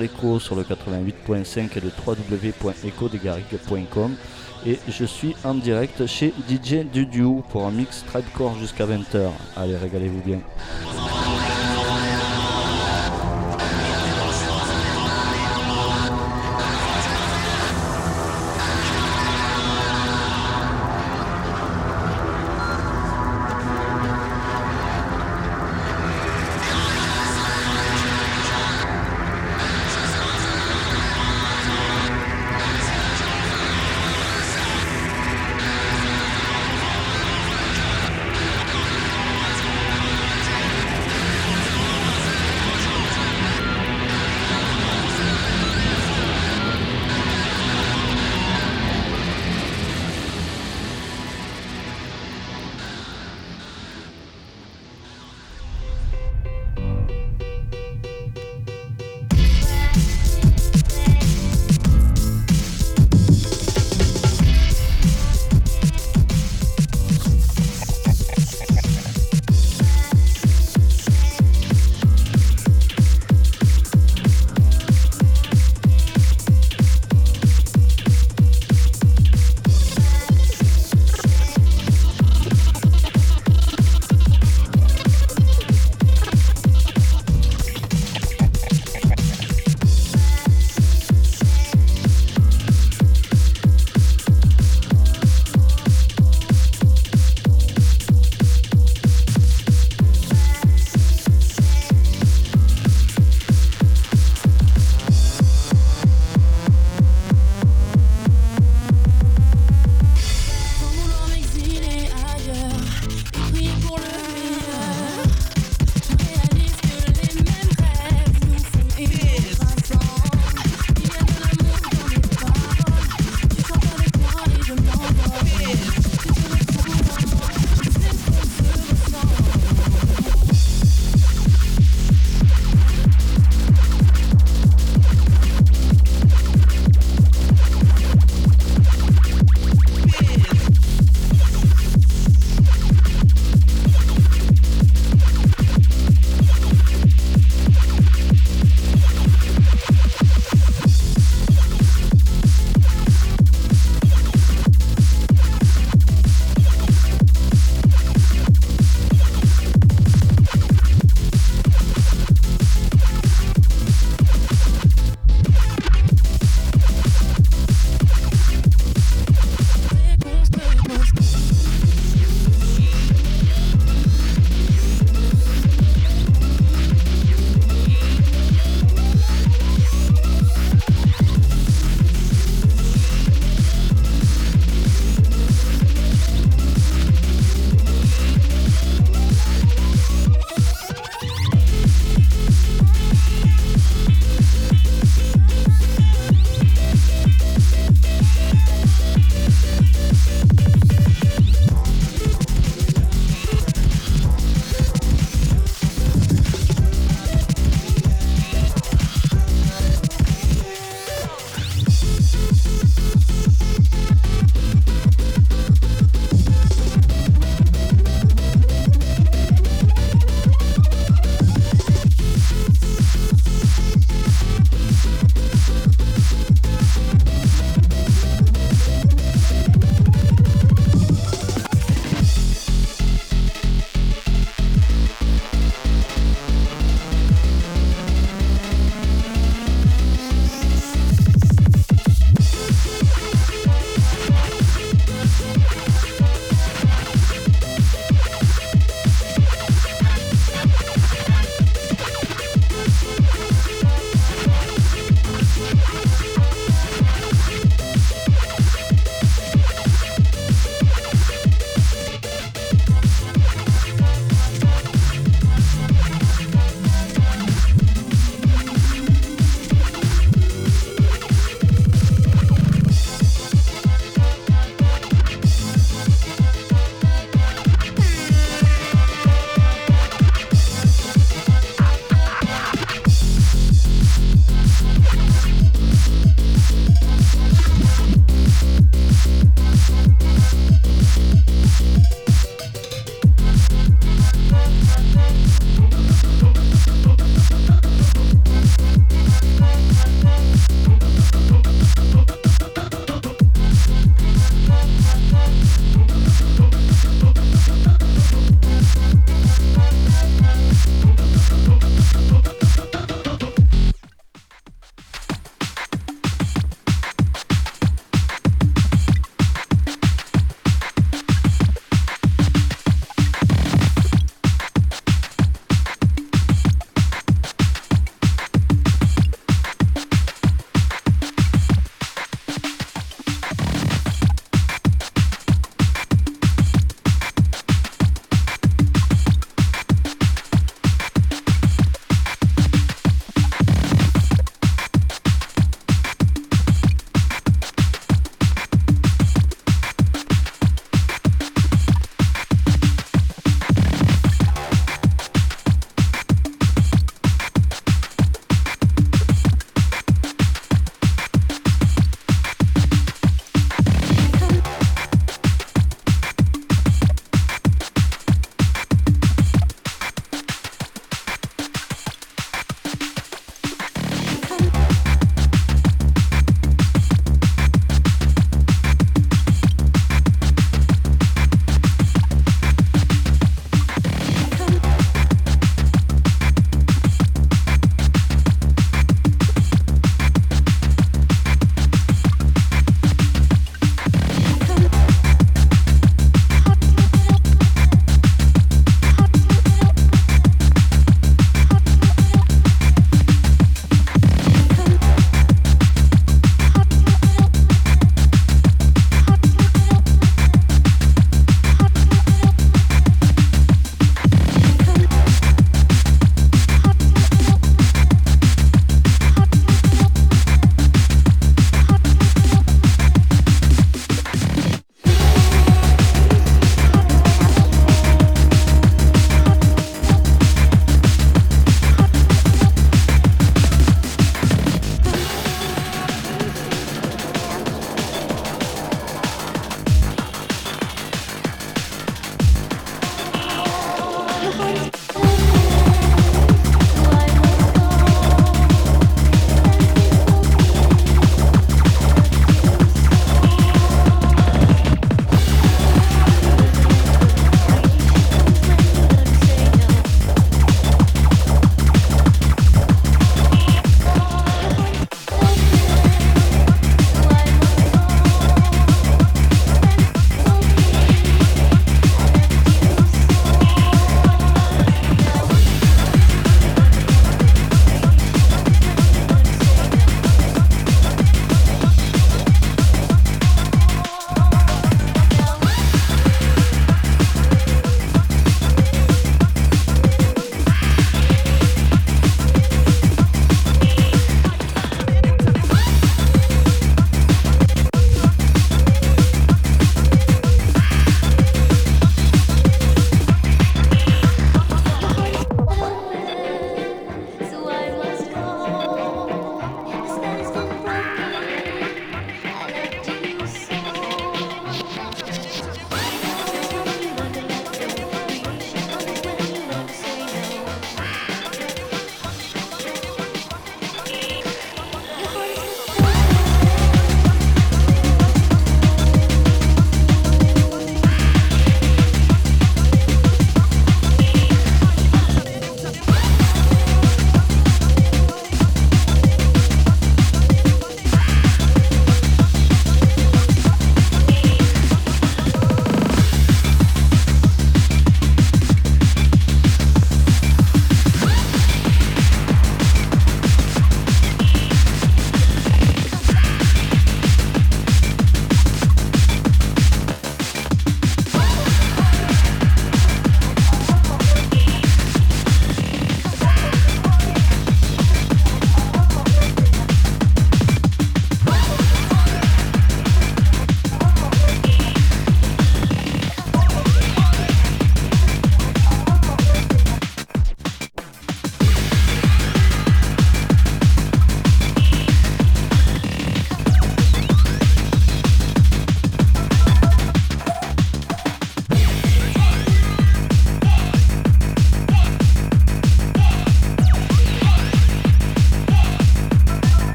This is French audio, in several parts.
l'écho sur le 88.5 et le www.ecodegarigue.com et je suis en direct chez DJ Dudu pour un mix Tribecore jusqu'à 20h. Allez, régalez-vous bien.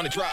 on the drive.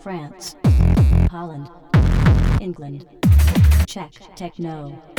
France, Holland, England, Czech techno.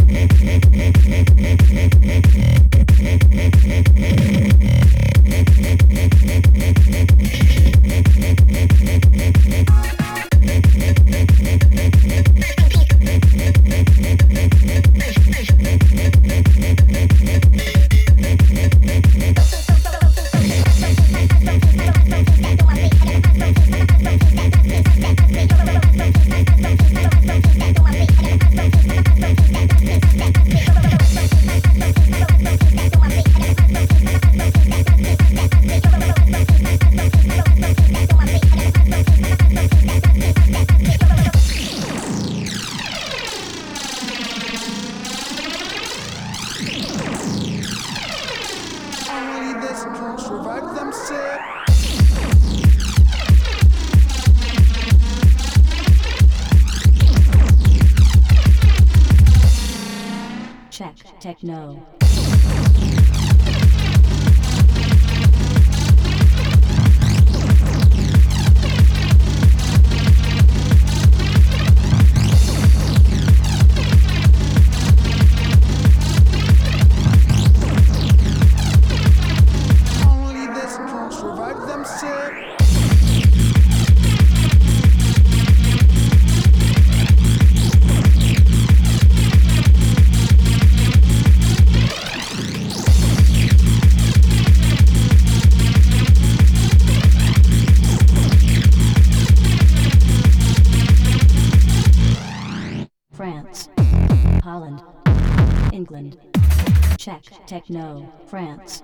France,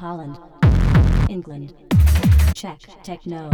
Holland, England, Czech Techno.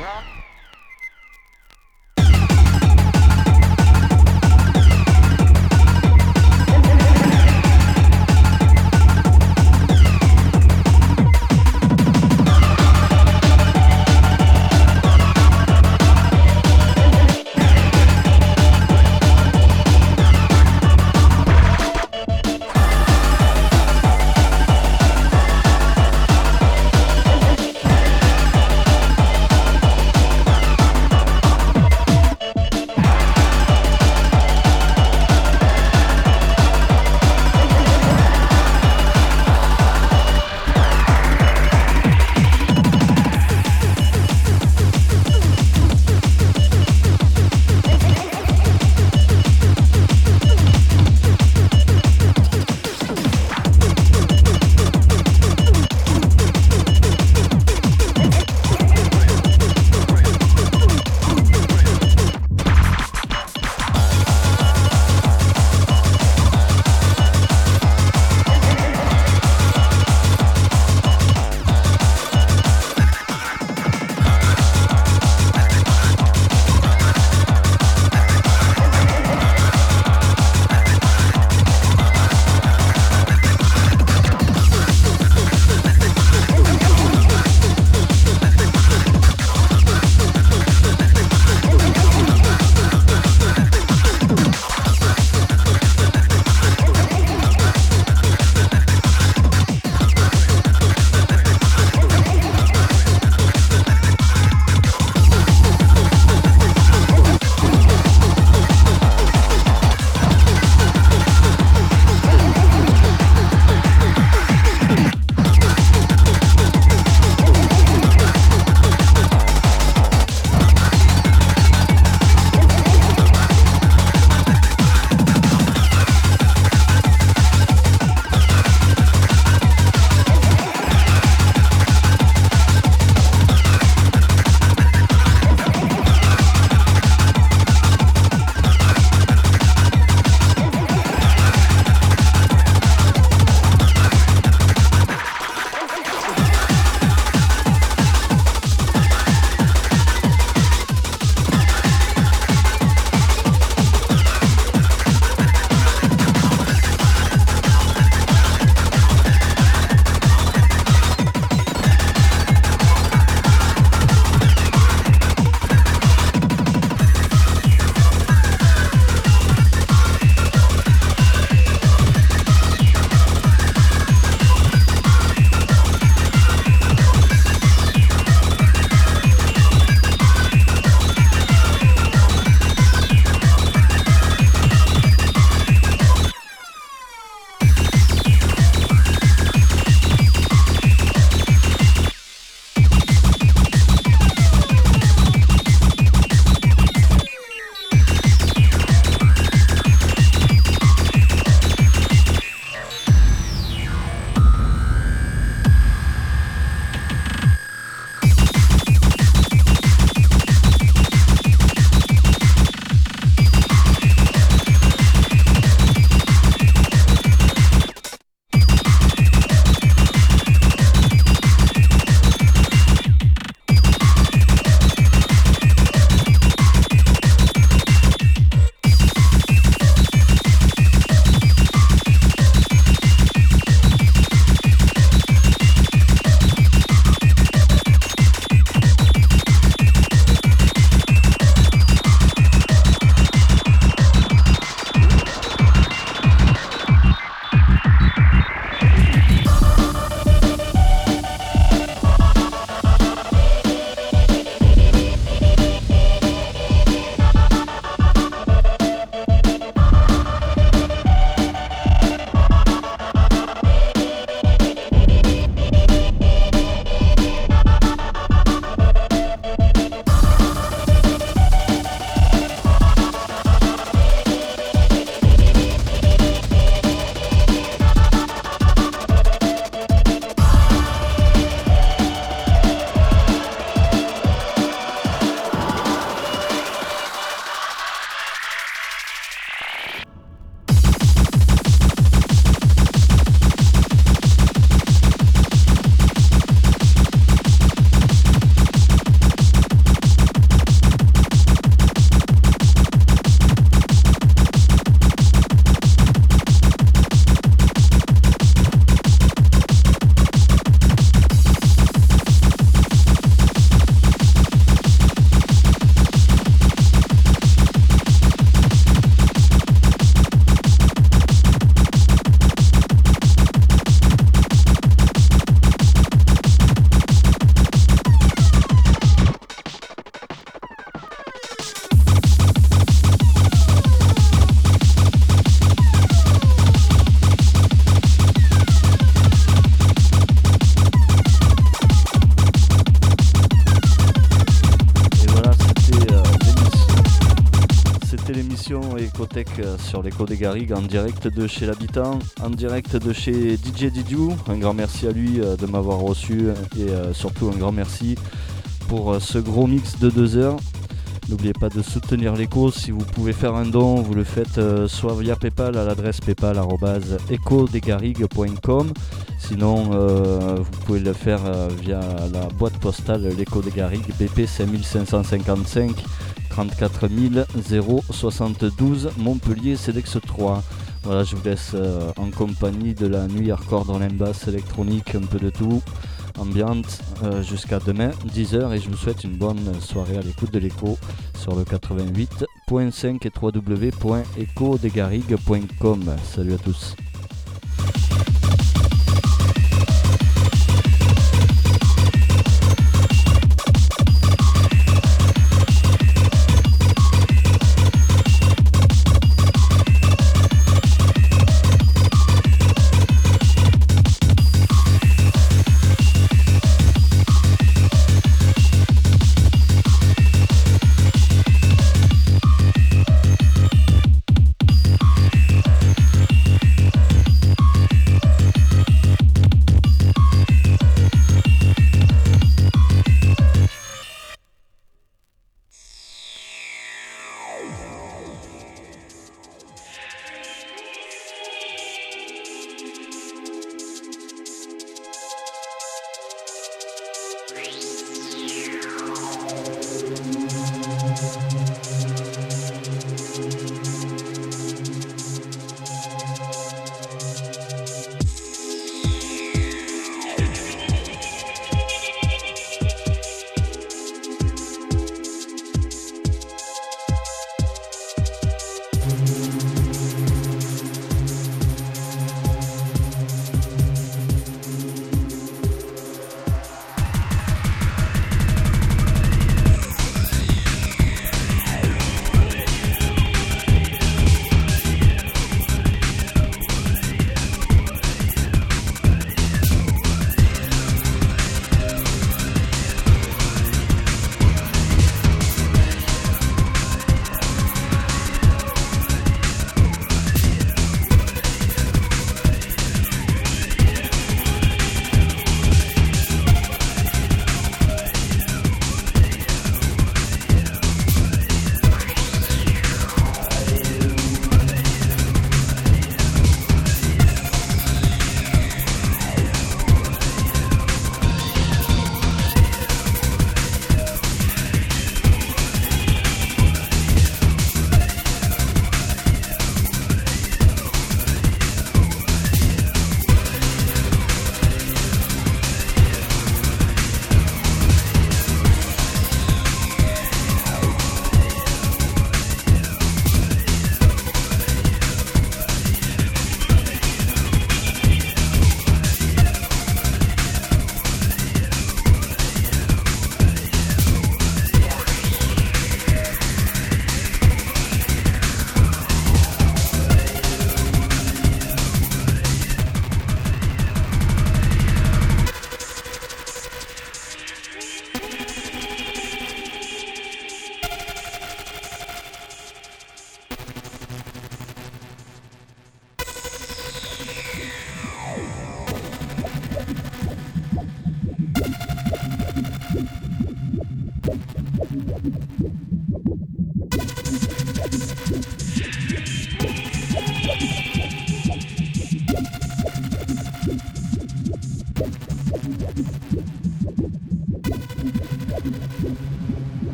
怎么着 euh, sur l'écho des Garrigues en direct de chez l'habitant, en direct de chez DJ Didiou. Un grand merci à lui euh, de m'avoir reçu et euh, surtout un grand merci pour ce gros mix de deux heures. N'oubliez pas de soutenir l'écho. Si vous pouvez faire un don, vous le faites soit via PayPal à l'adresse paypal.ecodesgarrigues.com. Sinon, vous pouvez le faire via la boîte postale l'écho des Garrigues, BP 5555 34 072 Montpellier CEDEX 3. Voilà, je vous laisse euh, en compagnie de la nuit hardcore dans basse électronique, un peu de tout, ambiante, euh, jusqu'à demain 10h et je vous souhaite une bonne soirée à l'écoute de l'écho sur le 88.5 et www.ecodesgarrigues.com. Salut à tous.